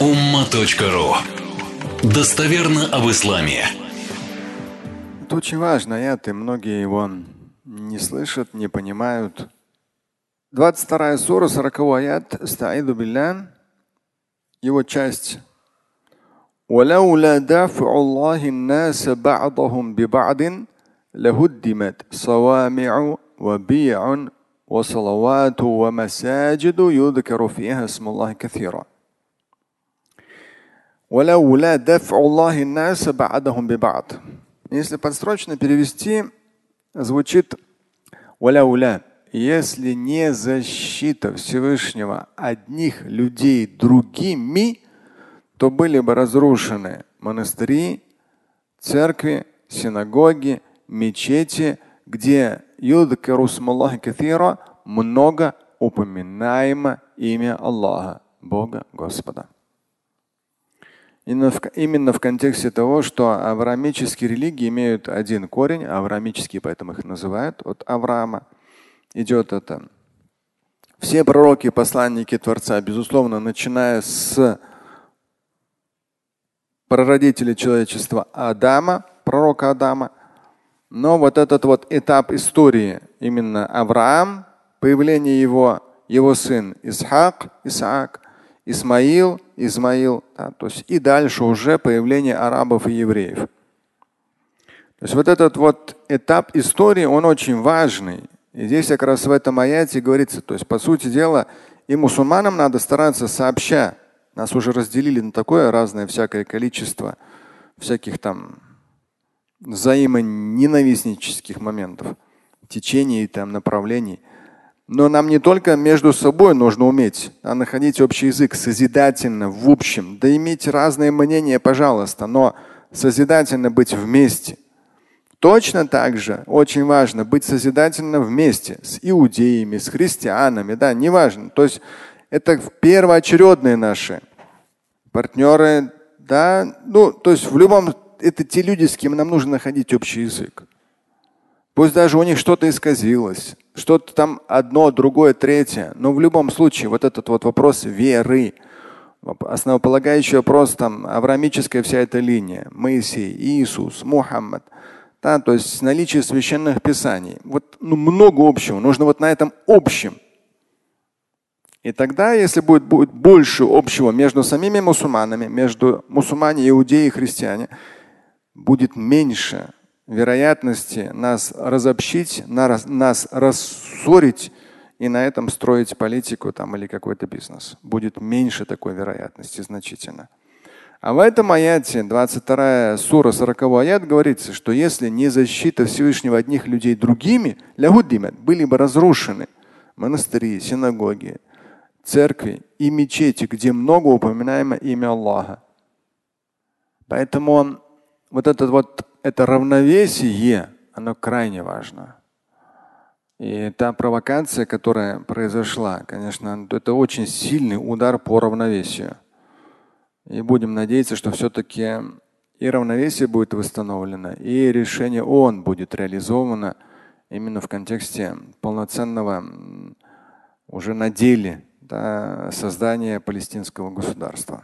umma.ru Достоверно об исламе. Это очень важно, аят, и многие его не слышат, не понимают. 22 сура, 40 аят, стаиду билля, его часть. ولولا دافع الله الناس بعضهم ببعض لهدمت صوامع وبيع وصلوات ومساجد يذكر فيها اسم الله كثيرا если подстрочно перевести, звучит «Валяуля». Если не защита Всевышнего одних людей другими, то были бы разрушены монастыри, церкви, синагоги, мечети, где много упоминаемо имя Аллаха, Бога Господа. Именно в, именно в контексте того, что авраамические религии имеют один корень, авраамические поэтому их называют, от Авраама идет это. Все пророки, посланники Творца, безусловно, начиная с прародителя человечества Адама, пророка Адама, но вот этот вот этап истории, именно Авраам, появление его, его сын Исхак, Исаак, Исмаил, Измаил, да, то есть и дальше уже появление арабов и евреев. То есть вот этот вот этап истории, он очень важный. И здесь как раз в этом аяте говорится, то есть по сути дела и мусульманам надо стараться сообща. Нас уже разделили на такое разное всякое количество всяких там взаимоненавистнических моментов, течений, там, направлений. Но нам не только между собой нужно уметь, а находить общий язык созидательно, в общем. Да иметь разные мнения, пожалуйста, но созидательно быть вместе. Точно так же очень важно быть созидательно вместе с иудеями, с христианами, да, неважно. То есть это первоочередные наши партнеры, да, ну, то есть в любом, это те люди, с кем нам нужно находить общий язык. Пусть даже у них что-то исказилось, что-то там одно, другое, третье. Но в любом случае вот этот вот вопрос веры, основополагающий вопрос там, авраамическая вся эта линия, Моисей, Иисус, Мухаммад, да, то есть наличие священных писаний. Вот ну, много общего. Нужно вот на этом общем. И тогда, если будет, будет больше общего между самими мусульманами, между мусульмане, иудеи и христиане, будет меньше вероятности нас разобщить, нас, рассорить и на этом строить политику там, или какой-то бизнес. Будет меньше такой вероятности значительно. А в этом аяте, 22 сура, 40 аят, говорится, что если не защита Всевышнего одних людей другими, были бы разрушены монастыри, синагоги, церкви и мечети, где много упоминаемо имя Аллаха. Поэтому он, вот этот вот это равновесие, оно крайне важно. И та провокация, которая произошла, конечно, это очень сильный удар по равновесию. И будем надеяться, что все-таки и равновесие будет восстановлено, и решение ООН будет реализовано именно в контексте полноценного уже на деле да, создания палестинского государства.